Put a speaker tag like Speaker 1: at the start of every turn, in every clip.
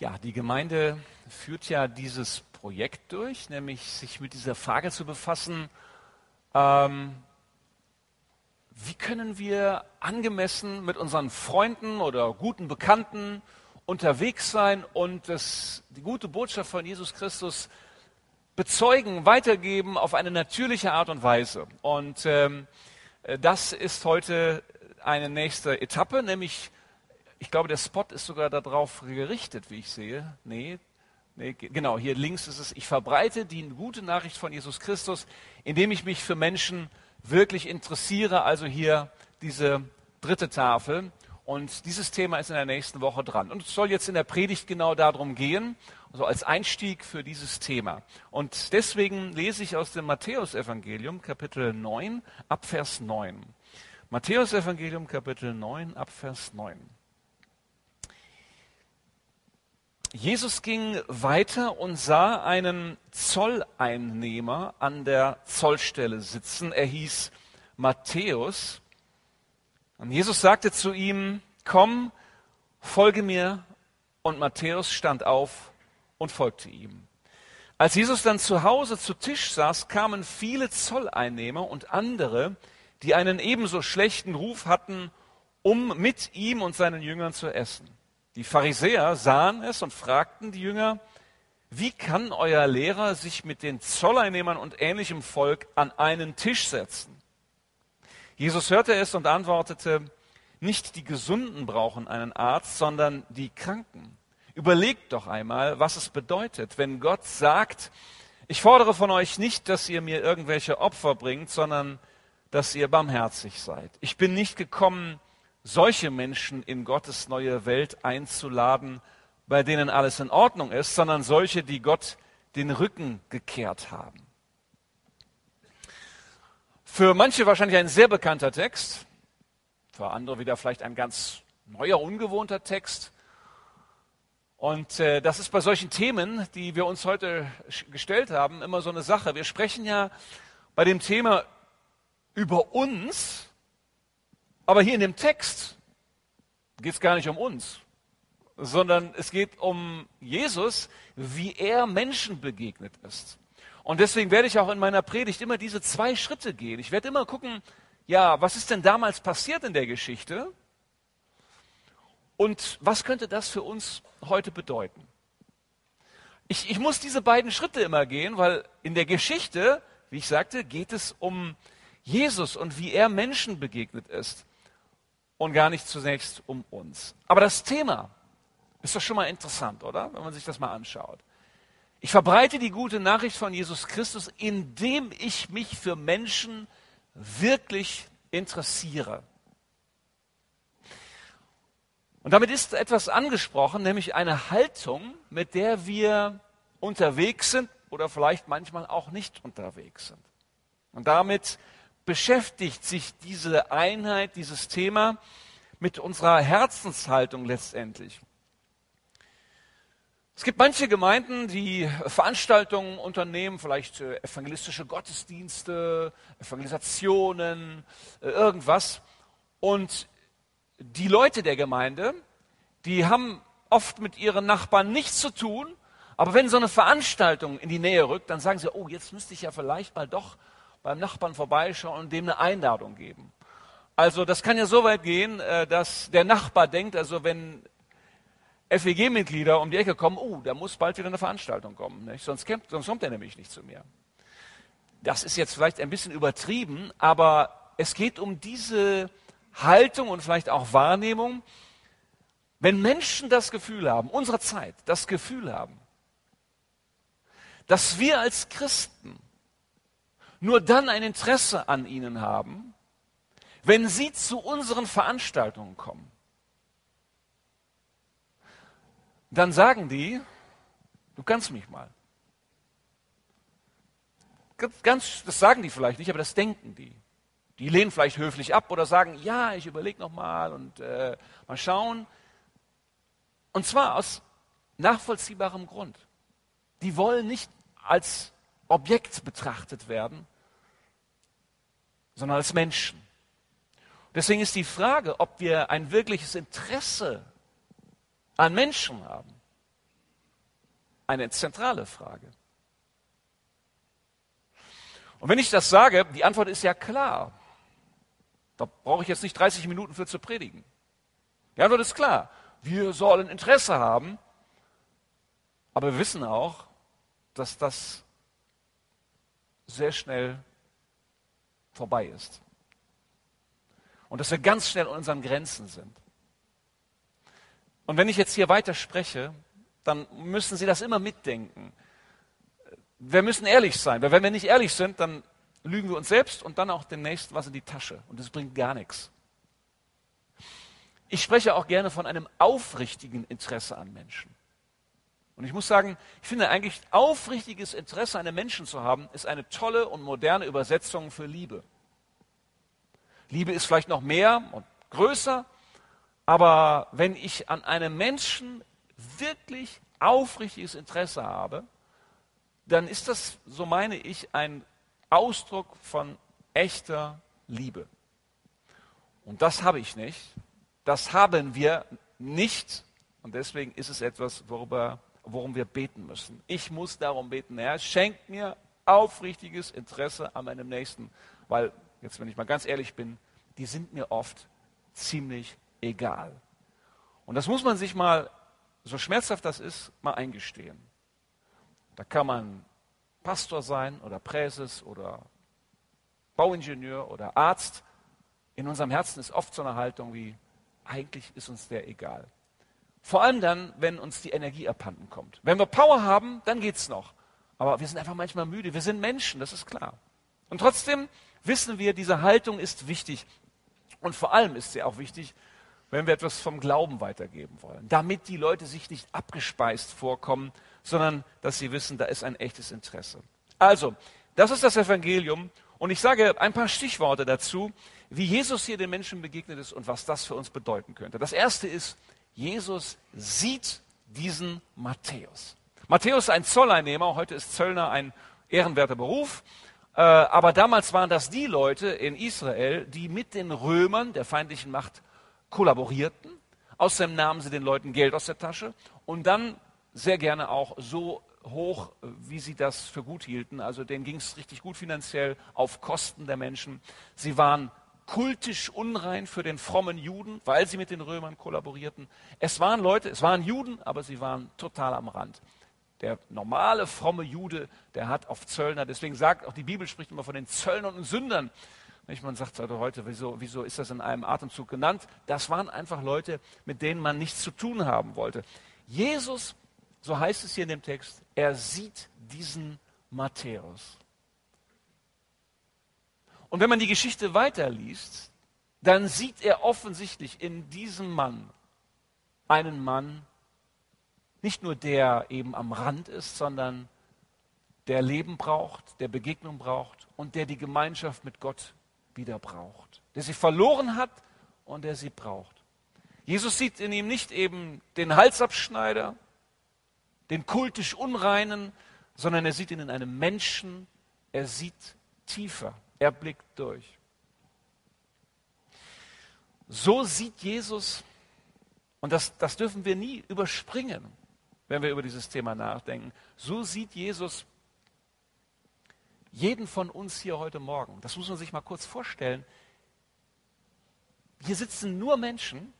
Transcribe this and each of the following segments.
Speaker 1: Ja, die Gemeinde führt ja dieses Projekt durch, nämlich sich mit dieser Frage zu befassen, ähm, wie können wir angemessen mit unseren Freunden oder guten Bekannten unterwegs sein und das, die gute Botschaft von Jesus Christus bezeugen, weitergeben auf eine natürliche Art und Weise. Und ähm, das ist heute eine nächste Etappe, nämlich ich glaube, der Spot ist sogar darauf gerichtet, wie ich sehe. Nee, nee, genau, hier links ist es, ich verbreite die gute Nachricht von Jesus Christus, indem ich mich für Menschen wirklich interessiere. Also hier diese dritte Tafel. Und dieses Thema ist in der nächsten Woche dran. Und es soll jetzt in der Predigt genau darum gehen, also als Einstieg für dieses Thema. Und deswegen lese ich aus dem Matthäusevangelium, Kapitel 9, ab Vers 9. Matthäusevangelium, Kapitel 9, ab Vers 9. Jesus ging weiter und sah einen Zolleinnehmer an der Zollstelle sitzen. Er hieß Matthäus. Und Jesus sagte zu ihm, komm, folge mir. Und Matthäus stand auf und folgte ihm. Als Jesus dann zu Hause zu Tisch saß, kamen viele Zolleinnehmer und andere, die einen ebenso schlechten Ruf hatten, um mit ihm und seinen Jüngern zu essen. Die Pharisäer sahen es und fragten die Jünger, wie kann euer Lehrer sich mit den Zolleinnehmern und ähnlichem Volk an einen Tisch setzen? Jesus hörte es und antwortete, nicht die Gesunden brauchen einen Arzt, sondern die Kranken. Überlegt doch einmal, was es bedeutet, wenn Gott sagt, ich fordere von euch nicht, dass ihr mir irgendwelche Opfer bringt, sondern dass ihr barmherzig seid. Ich bin nicht gekommen, solche Menschen in Gottes neue Welt einzuladen, bei denen alles in Ordnung ist, sondern solche, die Gott den Rücken gekehrt haben. Für manche wahrscheinlich ein sehr bekannter Text, für andere wieder vielleicht ein ganz neuer, ungewohnter Text. Und äh, das ist bei solchen Themen, die wir uns heute gestellt haben, immer so eine Sache. Wir sprechen ja bei dem Thema über uns, aber hier in dem Text geht es gar nicht um uns, sondern es geht um Jesus, wie er Menschen begegnet ist. Und deswegen werde ich auch in meiner Predigt immer diese zwei Schritte gehen. Ich werde immer gucken, ja, was ist denn damals passiert in der Geschichte? Und was könnte das für uns heute bedeuten? Ich, ich muss diese beiden Schritte immer gehen, weil in der Geschichte, wie ich sagte, geht es um Jesus und wie er Menschen begegnet ist und gar nicht zunächst um uns. Aber das Thema ist doch schon mal interessant, oder? Wenn man sich das mal anschaut. Ich verbreite die gute Nachricht von Jesus Christus, indem ich mich für Menschen wirklich interessiere. Und damit ist etwas angesprochen, nämlich eine Haltung, mit der wir unterwegs sind oder vielleicht manchmal auch nicht unterwegs sind. Und damit beschäftigt sich diese Einheit, dieses Thema mit unserer Herzenshaltung letztendlich. Es gibt manche Gemeinden, die Veranstaltungen unternehmen, vielleicht äh, evangelistische Gottesdienste, Evangelisationen, äh, irgendwas. Und die Leute der Gemeinde, die haben oft mit ihren Nachbarn nichts zu tun, aber wenn so eine Veranstaltung in die Nähe rückt, dann sagen sie, oh, jetzt müsste ich ja vielleicht mal doch beim Nachbarn vorbeischauen und dem eine Einladung geben. Also das kann ja so weit gehen, äh, dass der Nachbar denkt, also wenn FEG-Mitglieder um die Ecke kommen, oh, da muss bald wieder eine Veranstaltung kommen, nicht? Sonst, kommt, sonst kommt er nämlich nicht zu mir. Das ist jetzt vielleicht ein bisschen übertrieben, aber es geht um diese Haltung und vielleicht auch Wahrnehmung, wenn Menschen das Gefühl haben, unserer Zeit das Gefühl haben, dass wir als Christen nur dann ein Interesse an ihnen haben, wenn sie zu unseren Veranstaltungen kommen. Dann sagen die, du kannst mich mal. Ganz, das sagen die vielleicht nicht, aber das denken die. Die lehnen vielleicht höflich ab oder sagen, ja, ich überlege noch mal und äh, mal schauen. Und zwar aus nachvollziehbarem Grund. Die wollen nicht als Objekt betrachtet werden, sondern als Menschen. Deswegen ist die Frage, ob wir ein wirkliches Interesse an Menschen haben, eine zentrale Frage. Und wenn ich das sage, die Antwort ist ja klar. Da brauche ich jetzt nicht 30 Minuten für zu predigen. Die Antwort ist klar. Wir sollen Interesse haben, aber wir wissen auch, dass das sehr schnell vorbei ist. Und dass wir ganz schnell an unseren Grenzen sind. Und wenn ich jetzt hier weiter spreche, dann müssen Sie das immer mitdenken. Wir müssen ehrlich sein, weil wenn wir nicht ehrlich sind, dann lügen wir uns selbst und dann auch dem Nächsten was in die Tasche. Und das bringt gar nichts. Ich spreche auch gerne von einem aufrichtigen Interesse an Menschen. Und ich muss sagen, ich finde eigentlich aufrichtiges Interesse an einem Menschen zu haben, ist eine tolle und moderne Übersetzung für Liebe. Liebe ist vielleicht noch mehr und größer, aber wenn ich an einem Menschen wirklich aufrichtiges Interesse habe, dann ist das, so meine ich, ein Ausdruck von echter Liebe. Und das habe ich nicht. Das haben wir nicht. Und deswegen ist es etwas, worüber worum wir beten müssen. Ich muss darum beten, Herr, schenk mir aufrichtiges Interesse an meinem Nächsten, weil, jetzt wenn ich mal ganz ehrlich bin, die sind mir oft ziemlich egal. Und das muss man sich mal, so schmerzhaft das ist, mal eingestehen. Da kann man Pastor sein oder Präses oder Bauingenieur oder Arzt. In unserem Herzen ist oft so eine Haltung wie, eigentlich ist uns der egal. Vor allem dann, wenn uns die Energie abhanden kommt. Wenn wir Power haben, dann geht's noch. Aber wir sind einfach manchmal müde. Wir sind Menschen, das ist klar. Und trotzdem wissen wir, diese Haltung ist wichtig. Und vor allem ist sie auch wichtig, wenn wir etwas vom Glauben weitergeben wollen. Damit die Leute sich nicht abgespeist vorkommen, sondern dass sie wissen, da ist ein echtes Interesse. Also, das ist das Evangelium. Und ich sage ein paar Stichworte dazu, wie Jesus hier den Menschen begegnet ist und was das für uns bedeuten könnte. Das erste ist, Jesus sieht diesen Matthäus. Matthäus ist ein Zolleinnehmer, heute ist Zöllner ein ehrenwerter Beruf. Äh, aber damals waren das die Leute in Israel, die mit den Römern, der feindlichen Macht, kollaborierten. Außerdem nahmen sie den Leuten Geld aus der Tasche und dann sehr gerne auch so hoch, wie sie das für gut hielten. Also denen ging es richtig gut finanziell auf Kosten der Menschen. Sie waren kultisch unrein für den frommen Juden, weil sie mit den Römern kollaborierten. Es waren Leute, es waren Juden, aber sie waren total am Rand. Der normale fromme Jude, der hat auf Zöllner, deswegen sagt auch die Bibel spricht immer von den Zöllnern und Sündern. Man sagt also heute, wieso, wieso ist das in einem Atemzug genannt? Das waren einfach Leute, mit denen man nichts zu tun haben wollte. Jesus, so heißt es hier in dem Text, er sieht diesen Matthäus. Und wenn man die Geschichte weiterliest, dann sieht er offensichtlich in diesem Mann einen Mann, nicht nur der eben am Rand ist, sondern der Leben braucht, der Begegnung braucht und der die Gemeinschaft mit Gott wieder braucht, der sie verloren hat und der sie braucht. Jesus sieht in ihm nicht eben den Halsabschneider, den kultisch Unreinen, sondern er sieht ihn in einem Menschen, er sieht tiefer. Er blickt durch. So sieht Jesus, und das, das dürfen wir nie überspringen, wenn wir über dieses Thema nachdenken, so sieht Jesus jeden von uns hier heute Morgen. Das muss man sich mal kurz vorstellen. Hier sitzen nur Menschen,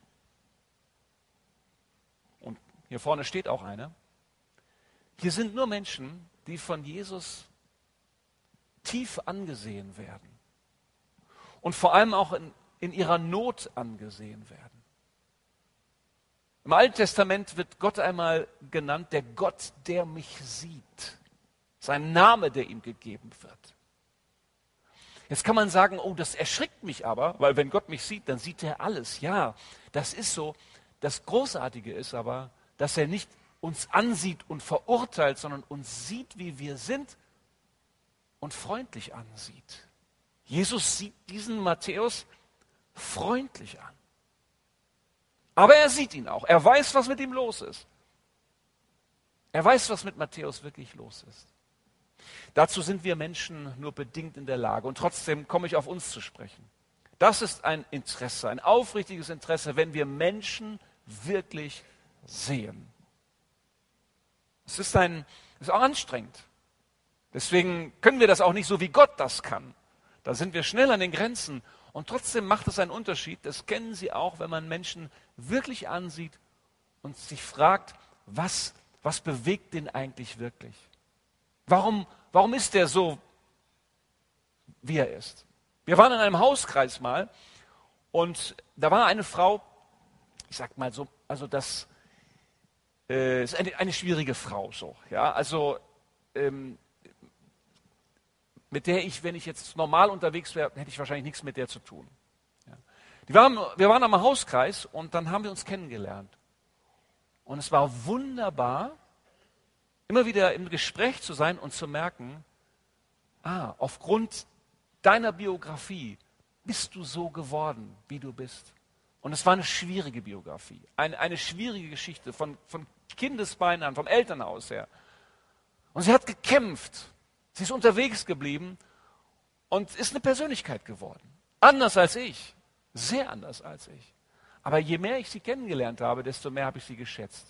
Speaker 1: und hier vorne steht auch einer, hier sind nur Menschen, die von Jesus tief angesehen werden und vor allem auch in, in ihrer Not angesehen werden. Im Alten Testament wird Gott einmal genannt, der Gott, der mich sieht. Sein Name, der ihm gegeben wird. Jetzt kann man sagen, oh, das erschrickt mich aber, weil wenn Gott mich sieht, dann sieht er alles. Ja, das ist so. Das Großartige ist aber, dass er nicht uns ansieht und verurteilt, sondern uns sieht, wie wir sind und freundlich ansieht. Jesus sieht diesen Matthäus freundlich an. Aber er sieht ihn auch. Er weiß, was mit ihm los ist. Er weiß, was mit Matthäus wirklich los ist. Dazu sind wir Menschen nur bedingt in der Lage. Und trotzdem komme ich auf uns zu sprechen. Das ist ein Interesse, ein aufrichtiges Interesse, wenn wir Menschen wirklich sehen. Es ist, ein, es ist auch anstrengend. Deswegen können wir das auch nicht so, wie Gott das kann. Da sind wir schnell an den Grenzen. Und trotzdem macht es einen Unterschied. Das kennen Sie auch, wenn man Menschen wirklich ansieht und sich fragt, was, was bewegt den eigentlich wirklich? Warum, warum ist der so, wie er ist? Wir waren in einem Hauskreis mal und da war eine Frau, ich sag mal so, also das äh, ist eine, eine schwierige Frau so, ja, also ähm, mit der ich, wenn ich jetzt normal unterwegs wäre, hätte ich wahrscheinlich nichts mit der zu tun. Ja. Die waren, wir waren am Hauskreis und dann haben wir uns kennengelernt. Und es war wunderbar, immer wieder im Gespräch zu sein und zu merken, ah, aufgrund deiner Biografie bist du so geworden, wie du bist. Und es war eine schwierige Biografie, eine, eine schwierige Geschichte von, von Kindesbeinen an, vom Elternhaus her. Und sie hat gekämpft, sie ist unterwegs geblieben und ist eine Persönlichkeit geworden. Anders als ich, sehr anders als ich. Aber je mehr ich sie kennengelernt habe, desto mehr habe ich sie geschätzt.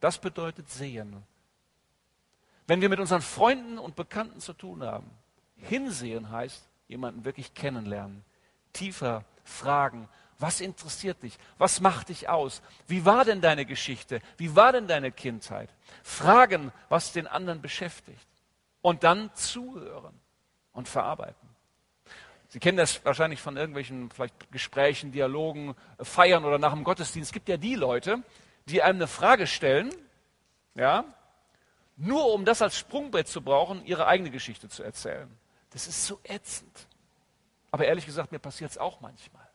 Speaker 1: Das bedeutet sehen. Wenn wir mit unseren Freunden und Bekannten zu tun haben, hinsehen heißt, jemanden wirklich kennenlernen, tiefer fragen, was interessiert dich? Was macht dich aus? Wie war denn deine Geschichte? Wie war denn deine Kindheit? Fragen, was den anderen beschäftigt. Und dann zuhören und verarbeiten. Sie kennen das wahrscheinlich von irgendwelchen vielleicht Gesprächen, Dialogen, Feiern oder nach dem Gottesdienst. Es gibt ja die Leute, die einem eine Frage stellen, ja, nur um das als Sprungbrett zu brauchen, ihre eigene Geschichte zu erzählen. Das ist so ätzend. Aber ehrlich gesagt, mir passiert es auch manchmal.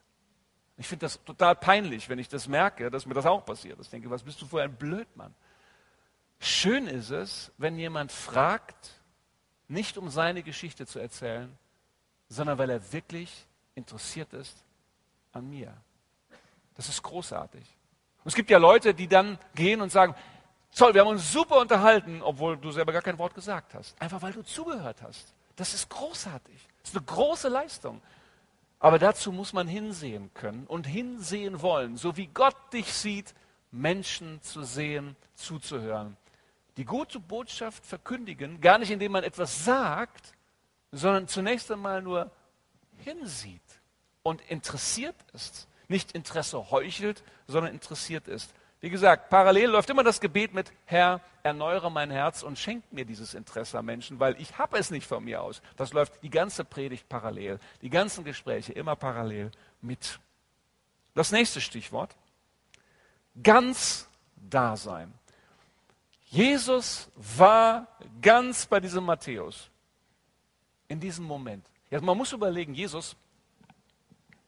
Speaker 1: Ich finde das total peinlich, wenn ich das merke, dass mir das auch passiert. Ich denke, was bist du für ein Blödmann? Schön ist es, wenn jemand fragt, nicht um seine Geschichte zu erzählen, sondern weil er wirklich interessiert ist an mir. Das ist großartig. Und es gibt ja Leute, die dann gehen und sagen, Zoll, wir haben uns super unterhalten, obwohl du selber gar kein Wort gesagt hast. Einfach weil du zugehört hast. Das ist großartig. Das ist eine große Leistung. Aber dazu muss man hinsehen können und hinsehen wollen, so wie Gott dich sieht, Menschen zu sehen, zuzuhören. Die gute Botschaft verkündigen, gar nicht indem man etwas sagt, sondern zunächst einmal nur hinsieht und interessiert ist. Nicht Interesse heuchelt, sondern interessiert ist. Wie gesagt, parallel läuft immer das Gebet mit, Herr, erneuere mein Herz und schenk mir dieses Interesse an Menschen, weil ich habe es nicht von mir aus. Das läuft die ganze Predigt parallel, die ganzen Gespräche immer parallel mit. Das nächste Stichwort, ganz da sein. Jesus war ganz bei diesem Matthäus in diesem Moment. Ja, man muss überlegen, Jesus,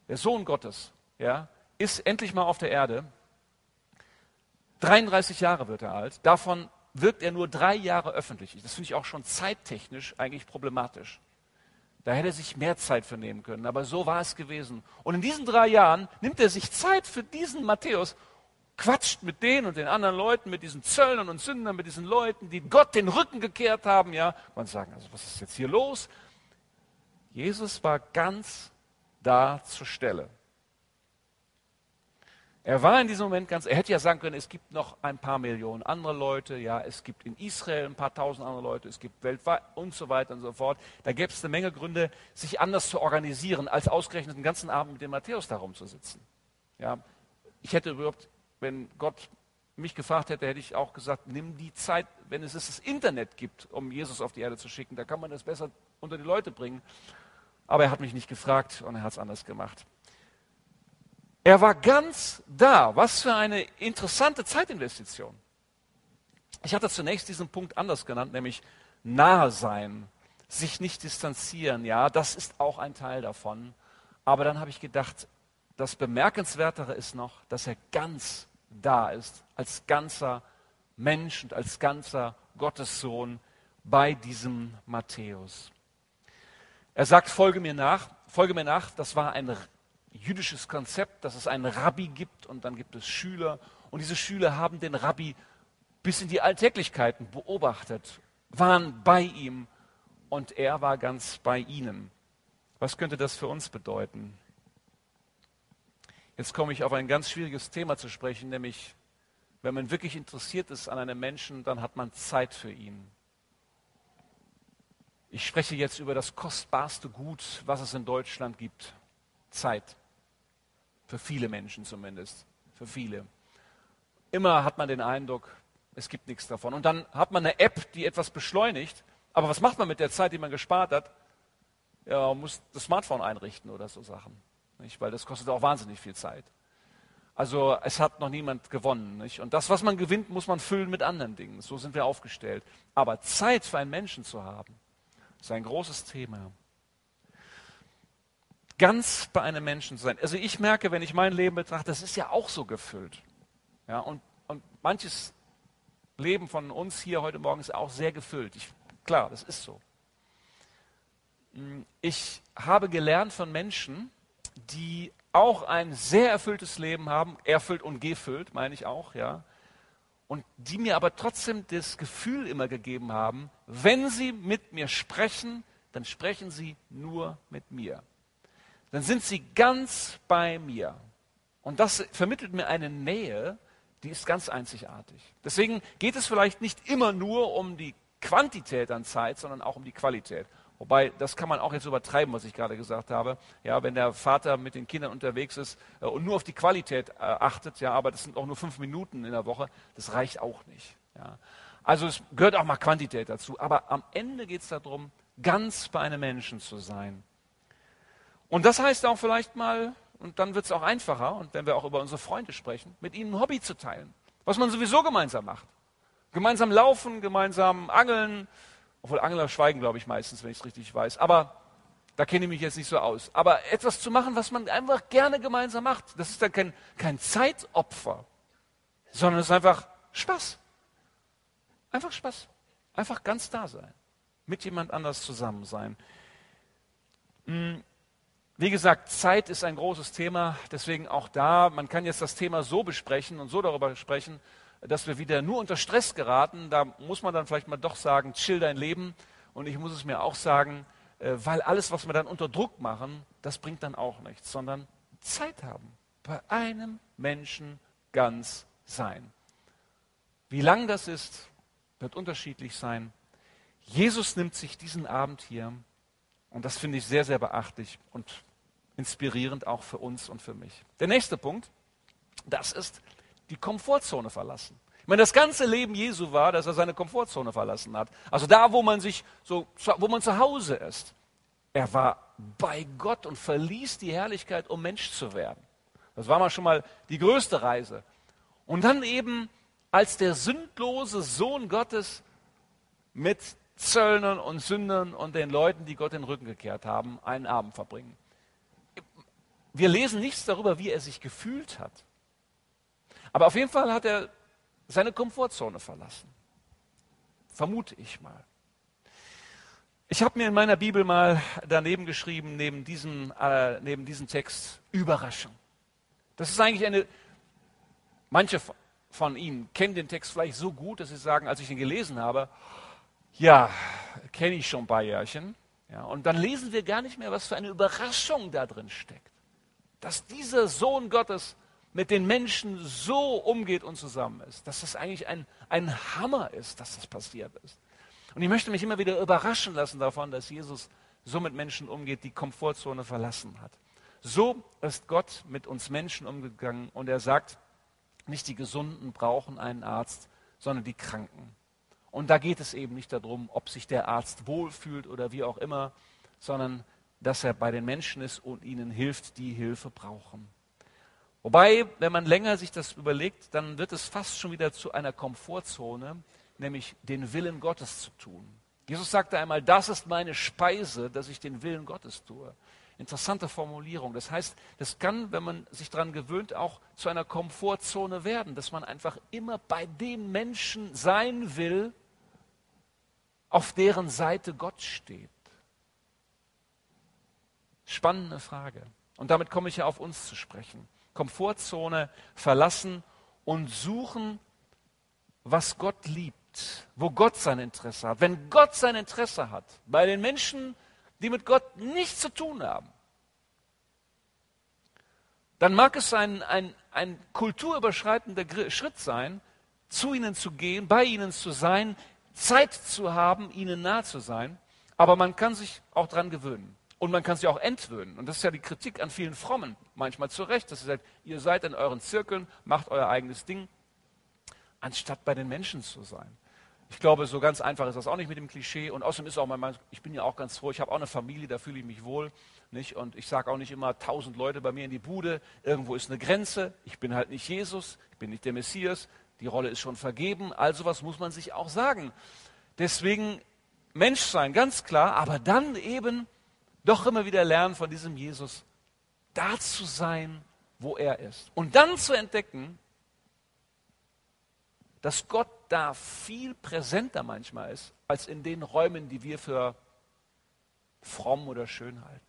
Speaker 1: der Sohn Gottes, ja, ist endlich mal auf der Erde 33 Jahre wird er alt. Davon wirkt er nur drei Jahre öffentlich. Das finde ich auch schon zeittechnisch eigentlich problematisch. Da hätte er sich mehr Zeit für nehmen können. Aber so war es gewesen. Und in diesen drei Jahren nimmt er sich Zeit für diesen Matthäus, quatscht mit denen und den anderen Leuten, mit diesen Zöllnern und Sündern, mit diesen Leuten, die Gott den Rücken gekehrt haben. Ja, man sagen, also was ist jetzt hier los? Jesus war ganz da zur Stelle. Er war in diesem Moment ganz, er hätte ja sagen können, es gibt noch ein paar Millionen andere Leute, ja, es gibt in Israel ein paar tausend andere Leute, es gibt weltweit und so weiter und so fort. Da gäbe es eine Menge Gründe, sich anders zu organisieren, als ausgerechnet den ganzen Abend mit dem Matthäus da rumzusitzen. Ja, ich hätte überhaupt, wenn Gott mich gefragt hätte, hätte ich auch gesagt, nimm die Zeit, wenn es das Internet gibt, um Jesus auf die Erde zu schicken, da kann man das besser unter die Leute bringen. Aber er hat mich nicht gefragt und er hat es anders gemacht. Er war ganz da. Was für eine interessante Zeitinvestition. Ich hatte zunächst diesen Punkt anders genannt, nämlich nahe sein, sich nicht distanzieren. Ja, das ist auch ein Teil davon. Aber dann habe ich gedacht, das Bemerkenswertere ist noch, dass er ganz da ist, als ganzer Mensch und als ganzer Gottessohn bei diesem Matthäus. Er sagt, folge mir nach, folge mir nach, das war ein jüdisches Konzept, dass es einen Rabbi gibt und dann gibt es Schüler. Und diese Schüler haben den Rabbi bis in die Alltäglichkeiten beobachtet, waren bei ihm und er war ganz bei ihnen. Was könnte das für uns bedeuten? Jetzt komme ich auf ein ganz schwieriges Thema zu sprechen, nämlich Wenn man wirklich interessiert ist an einem Menschen, dann hat man Zeit für ihn. Ich spreche jetzt über das kostbarste Gut, was es in Deutschland gibt. Zeit. Für viele Menschen zumindest. Für viele. Immer hat man den Eindruck, es gibt nichts davon. Und dann hat man eine App, die etwas beschleunigt. Aber was macht man mit der Zeit, die man gespart hat? Ja, man muss das Smartphone einrichten oder so Sachen. Nicht? Weil das kostet auch wahnsinnig viel Zeit. Also es hat noch niemand gewonnen. Nicht? Und das, was man gewinnt, muss man füllen mit anderen Dingen. So sind wir aufgestellt. Aber Zeit für einen Menschen zu haben, ist ein großes Thema. Ganz bei einem Menschen zu sein. Also ich merke, wenn ich mein Leben betrachte, das ist ja auch so gefüllt. Ja, und, und manches Leben von uns hier heute Morgen ist auch sehr gefüllt. Ich, klar, das ist so. Ich habe gelernt von Menschen, die auch ein sehr erfülltes Leben haben, erfüllt und gefüllt, meine ich auch, ja. Und die mir aber trotzdem das Gefühl immer gegeben haben, wenn sie mit mir sprechen, dann sprechen sie nur mit mir. Dann sind sie ganz bei mir. Und das vermittelt mir eine Nähe, die ist ganz einzigartig. Deswegen geht es vielleicht nicht immer nur um die Quantität an Zeit, sondern auch um die Qualität. Wobei, das kann man auch jetzt übertreiben, was ich gerade gesagt habe. Ja, wenn der Vater mit den Kindern unterwegs ist äh, und nur auf die Qualität äh, achtet, ja, aber das sind auch nur fünf Minuten in der Woche, das reicht auch nicht. Ja. Also es gehört auch mal Quantität dazu. Aber am Ende geht es darum, ganz bei einem Menschen zu sein. Und das heißt auch vielleicht mal, und dann wird es auch einfacher, und wenn wir auch über unsere Freunde sprechen, mit ihnen ein Hobby zu teilen. Was man sowieso gemeinsam macht. Gemeinsam laufen, gemeinsam angeln, obwohl Angler schweigen, glaube ich, meistens, wenn ich es richtig weiß. Aber da kenne ich mich jetzt nicht so aus. Aber etwas zu machen, was man einfach gerne gemeinsam macht, das ist dann kein, kein Zeitopfer, sondern es ist einfach Spaß. Einfach Spaß. Einfach ganz da sein. Mit jemand anders zusammen sein. Hm, wie gesagt, Zeit ist ein großes Thema, deswegen auch da, man kann jetzt das Thema so besprechen und so darüber sprechen, dass wir wieder nur unter Stress geraten, da muss man dann vielleicht mal doch sagen, chill dein Leben. Und ich muss es mir auch sagen, äh, weil alles, was wir dann unter Druck machen, das bringt dann auch nichts, sondern Zeit haben. Bei einem Menschen ganz sein. Wie lang das ist, wird unterschiedlich sein. Jesus nimmt sich diesen Abend hier und das finde ich sehr, sehr beachtlich und inspirierend auch für uns und für mich. Der nächste Punkt, das ist die Komfortzone verlassen. Ich meine, das ganze Leben Jesu war, dass er seine Komfortzone verlassen hat. Also da, wo man sich so, wo man zu Hause ist. Er war bei Gott und verließ die Herrlichkeit, um Mensch zu werden. Das war mal schon mal die größte Reise. Und dann eben als der sündlose Sohn Gottes mit Zöllnern und Sündern und den Leuten, die Gott den Rücken gekehrt haben, einen Abend verbringen. Wir lesen nichts darüber, wie er sich gefühlt hat. Aber auf jeden Fall hat er seine Komfortzone verlassen. Vermute ich mal. Ich habe mir in meiner Bibel mal daneben geschrieben, neben diesem, äh, neben diesem Text, Überraschung. Das ist eigentlich eine, manche von Ihnen kennen den Text vielleicht so gut, dass sie sagen, als ich ihn gelesen habe, ja, kenne ich schon ein paar Jährchen. Ja, und dann lesen wir gar nicht mehr, was für eine Überraschung da drin steckt. Dass dieser Sohn Gottes mit den Menschen so umgeht und zusammen ist, dass das eigentlich ein, ein Hammer ist, dass das passiert ist. Und ich möchte mich immer wieder überraschen lassen davon, dass Jesus so mit Menschen umgeht, die Komfortzone verlassen hat. So ist Gott mit uns Menschen umgegangen und er sagt, nicht die Gesunden brauchen einen Arzt, sondern die Kranken. Und da geht es eben nicht darum, ob sich der Arzt wohlfühlt oder wie auch immer, sondern dass er bei den Menschen ist und ihnen hilft, die Hilfe brauchen. Wobei, wenn man länger sich das überlegt, dann wird es fast schon wieder zu einer Komfortzone, nämlich den Willen Gottes zu tun. Jesus sagte einmal, das ist meine Speise, dass ich den Willen Gottes tue. Interessante Formulierung. Das heißt, das kann, wenn man sich daran gewöhnt, auch zu einer Komfortzone werden, dass man einfach immer bei dem Menschen sein will, auf deren Seite Gott steht. Spannende Frage. Und damit komme ich ja auf uns zu sprechen. Komfortzone verlassen und suchen, was Gott liebt, wo Gott sein Interesse hat. Wenn Gott sein Interesse hat, bei den Menschen, die mit Gott nichts zu tun haben, dann mag es ein, ein, ein kulturüberschreitender Schritt sein, zu ihnen zu gehen, bei ihnen zu sein, Zeit zu haben, ihnen nah zu sein. Aber man kann sich auch daran gewöhnen. Und man kann sich auch entwöhnen. Und das ist ja die Kritik an vielen Frommen, manchmal zu Recht, dass sie sagt, ihr seid in euren Zirkeln, macht euer eigenes Ding, anstatt bei den Menschen zu sein. Ich glaube, so ganz einfach ist das auch nicht mit dem Klischee. Und außerdem ist auch mein, ich bin ja auch ganz froh, ich habe auch eine Familie, da fühle ich mich wohl. Nicht? Und ich sage auch nicht immer tausend Leute bei mir in die Bude. Irgendwo ist eine Grenze. Ich bin halt nicht Jesus, ich bin nicht der Messias. Die Rolle ist schon vergeben. Also was muss man sich auch sagen. Deswegen Mensch sein, ganz klar, aber dann eben doch immer wieder lernen von diesem Jesus, da zu sein, wo er ist. Und dann zu entdecken, dass Gott da viel präsenter manchmal ist, als in den Räumen, die wir für fromm oder schön halten.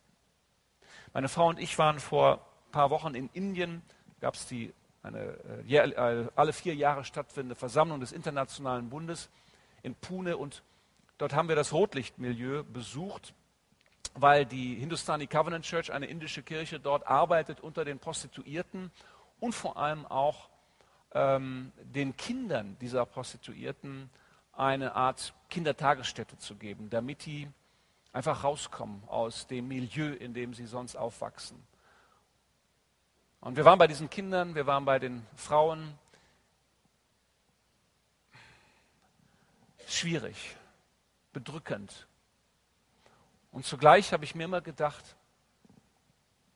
Speaker 1: Meine Frau und ich waren vor ein paar Wochen in Indien, gab es die eine äh, äh, alle vier Jahre stattfindende Versammlung des Internationalen Bundes in Pune und dort haben wir das Rotlichtmilieu besucht, weil die Hindustani Covenant Church, eine indische Kirche, dort arbeitet unter den Prostituierten und vor allem auch ähm, den Kindern dieser Prostituierten eine Art Kindertagesstätte zu geben, damit die einfach rauskommen aus dem Milieu, in dem sie sonst aufwachsen. Und wir waren bei diesen Kindern, wir waren bei den Frauen. Schwierig, bedrückend. Und zugleich habe ich mir immer gedacht,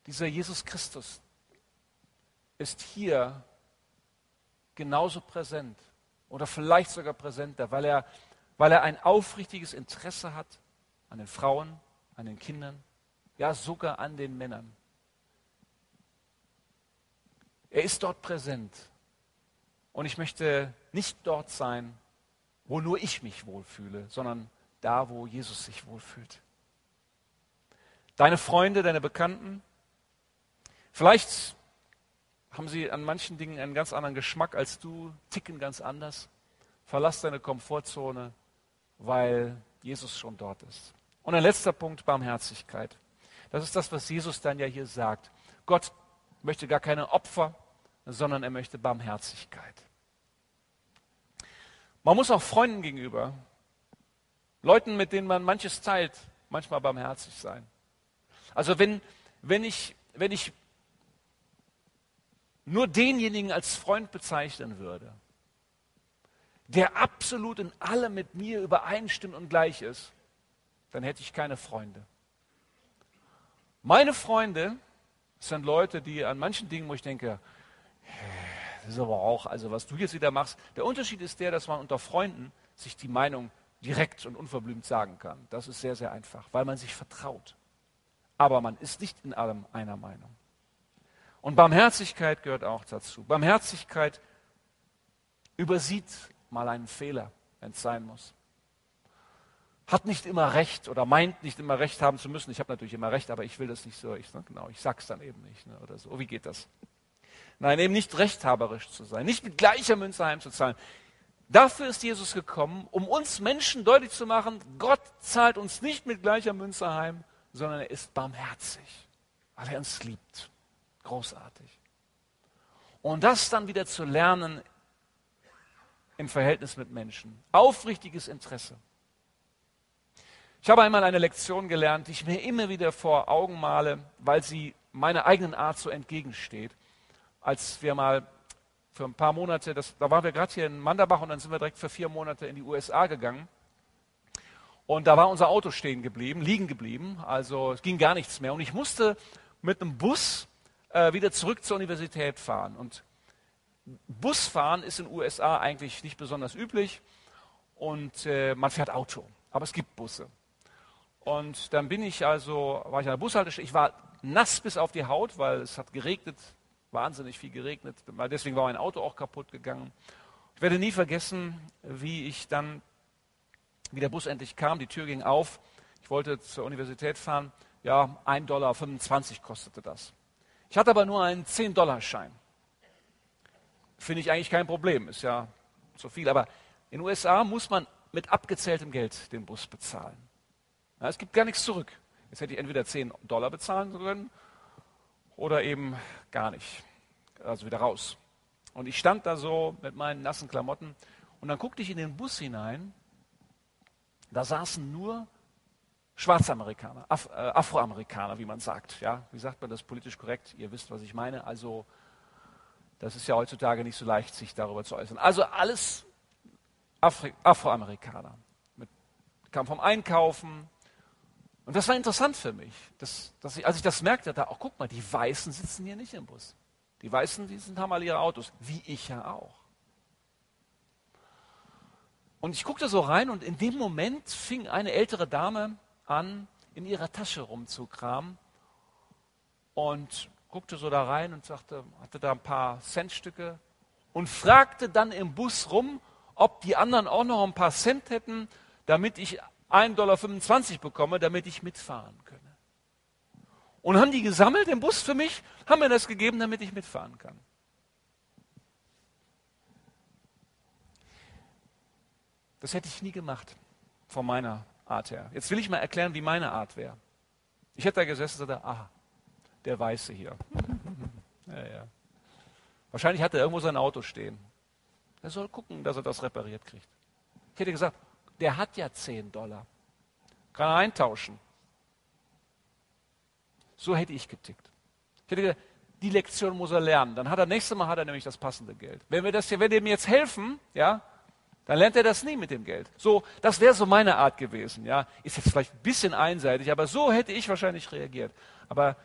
Speaker 1: dieser Jesus Christus ist hier genauso präsent oder vielleicht sogar präsenter, weil er, weil er ein aufrichtiges Interesse hat an den Frauen, an den Kindern, ja sogar an den Männern. Er ist dort präsent. Und ich möchte nicht dort sein, wo nur ich mich wohlfühle, sondern da, wo Jesus sich wohlfühlt. Deine Freunde, deine Bekannten, vielleicht haben sie an manchen Dingen einen ganz anderen Geschmack als du, ticken ganz anders. Verlass deine Komfortzone, weil Jesus schon dort ist. Und ein letzter Punkt, Barmherzigkeit. Das ist das, was Jesus dann ja hier sagt. Gott möchte gar keine Opfer, sondern er möchte Barmherzigkeit. Man muss auch Freunden gegenüber, Leuten, mit denen man manches teilt, manchmal barmherzig sein. Also wenn, wenn, ich, wenn ich nur denjenigen als Freund bezeichnen würde, der absolut in allem mit mir übereinstimmt und gleich ist, dann hätte ich keine Freunde. Meine Freunde sind Leute, die an manchen Dingen, wo ich denke, das ist aber auch, also was du jetzt wieder machst. Der Unterschied ist der, dass man unter Freunden sich die Meinung direkt und unverblümt sagen kann. Das ist sehr, sehr einfach, weil man sich vertraut. Aber man ist nicht in allem einer Meinung. Und Barmherzigkeit gehört auch dazu. Barmherzigkeit übersieht mal einen Fehler, wenn es sein muss. Hat nicht immer recht oder meint nicht immer recht haben zu müssen. Ich habe natürlich immer recht, aber ich will das nicht so. Ich, ne, genau, ich sag's dann eben nicht ne, oder so. Wie geht das? Nein, eben nicht rechthaberisch zu sein, nicht mit gleicher Münze heimzuzahlen. Dafür ist Jesus gekommen, um uns Menschen deutlich zu machen, Gott zahlt uns nicht mit gleicher Münze heim, sondern er ist barmherzig, weil er uns liebt. Großartig. Und das dann wieder zu lernen im Verhältnis mit Menschen. Aufrichtiges Interesse. Ich habe einmal eine Lektion gelernt, die ich mir immer wieder vor Augen male, weil sie meiner eigenen Art so entgegensteht. Als wir mal für ein paar Monate, das, da waren wir gerade hier in Manderbach und dann sind wir direkt für vier Monate in die USA gegangen. Und da war unser Auto stehen geblieben, liegen geblieben, also es ging gar nichts mehr. Und ich musste mit einem Bus äh, wieder zurück zur Universität fahren. Und Busfahren ist in den USA eigentlich nicht besonders üblich und äh, man fährt Auto, aber es gibt Busse. Und dann bin ich also, war ich an der Bushaltestelle, ich war nass bis auf die Haut, weil es hat geregnet, wahnsinnig viel geregnet, deswegen war mein Auto auch kaputt gegangen. Ich werde nie vergessen, wie ich dann, wie der Bus endlich kam, die Tür ging auf, ich wollte zur Universität fahren, ja, 1,25 Dollar kostete das. Ich hatte aber nur einen 10-Dollar-Schein. Finde ich eigentlich kein Problem, ist ja zu viel. Aber in den USA muss man mit abgezähltem Geld den Bus bezahlen. Ja, es gibt gar nichts zurück. Jetzt hätte ich entweder 10 Dollar bezahlen können oder eben gar nicht. Also wieder raus. Und ich stand da so mit meinen nassen Klamotten und dann guckte ich in den Bus hinein. Da saßen nur Schwarzamerikaner, Af äh, Afroamerikaner, wie man sagt. Ja, wie sagt man das politisch korrekt? Ihr wisst, was ich meine. Also, das ist ja heutzutage nicht so leicht, sich darüber zu äußern. Also alles Afri Afroamerikaner. Mit, kam vom Einkaufen. Und das war interessant für mich, dass, dass ich, als ich das merkte, da, auch guck mal, die Weißen sitzen hier nicht im Bus. Die Weißen, die sind, haben alle ihre Autos, wie ich ja auch. Und ich guckte so rein und in dem Moment fing eine ältere Dame an, in ihrer Tasche rumzukramen und guckte so da rein und sagte, hatte da ein paar Centstücke und fragte dann im Bus rum, ob die anderen auch noch ein paar Cent hätten, damit ich 1,25 Dollar bekomme, damit ich mitfahren könne. Und haben die gesammelt im Bus für mich, haben mir das gegeben, damit ich mitfahren kann. Das hätte ich nie gemacht, von meiner Art her. Jetzt will ich mal erklären, wie meine Art wäre. Ich hätte da gesessen und gesagt, aha, der Weiße hier. ja, ja. Wahrscheinlich hat er irgendwo sein Auto stehen. Er soll gucken, dass er das repariert kriegt. Ich hätte gesagt, der hat ja 10 Dollar. Kann er eintauschen. So hätte ich getickt. Ich hätte gesagt, die Lektion muss er lernen. Dann hat er nächstes Mal hat er nämlich das passende Geld. Wenn wir das hier, wenn wir ihm jetzt helfen, ja, dann lernt er das nie mit dem Geld. So, das wäre so meine Art gewesen, ja. Ist jetzt vielleicht ein bisschen einseitig, aber so hätte ich wahrscheinlich reagiert. Aber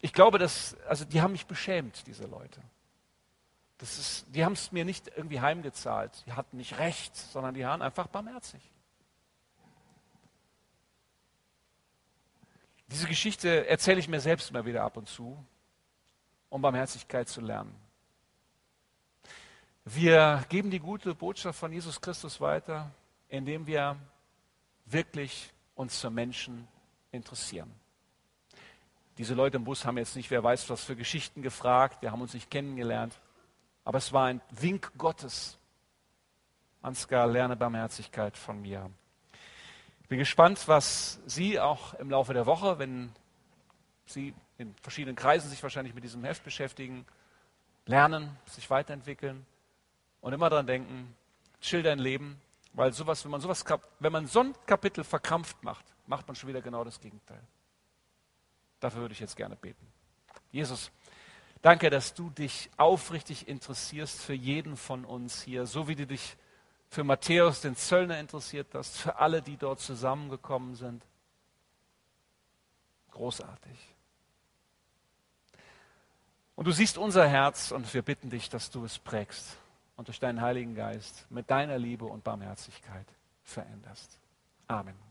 Speaker 1: ich glaube, dass, also die haben mich beschämt, diese Leute. Das ist, die haben es mir nicht irgendwie heimgezahlt. Die hatten nicht recht, sondern die waren einfach barmherzig. Diese Geschichte erzähle ich mir selbst immer wieder ab und zu, um Barmherzigkeit zu lernen. Wir geben die gute Botschaft von Jesus Christus weiter, indem wir wirklich uns für Menschen interessieren. Diese Leute im Bus haben jetzt nicht, wer weiß, was für Geschichten gefragt, wir haben uns nicht kennengelernt, aber es war ein Wink Gottes. Ansgar, lerne Barmherzigkeit von mir. Ich bin gespannt, was Sie auch im Laufe der Woche, wenn Sie in verschiedenen Kreisen sich wahrscheinlich mit diesem Heft beschäftigen, lernen, sich weiterentwickeln und immer daran denken, chill dein Leben, weil sowas, wenn man sowas, wenn man so ein Kapitel verkrampft macht, macht man schon wieder genau das Gegenteil. Dafür würde ich jetzt gerne beten. Jesus, danke, dass du dich aufrichtig interessierst für jeden von uns hier, so wie du dich für Matthäus, den Zöllner, interessiert hast, für alle, die dort zusammengekommen sind. Großartig. Und du siehst unser Herz und wir bitten dich, dass du es prägst und durch deinen Heiligen Geist mit deiner Liebe und Barmherzigkeit veränderst. Amen.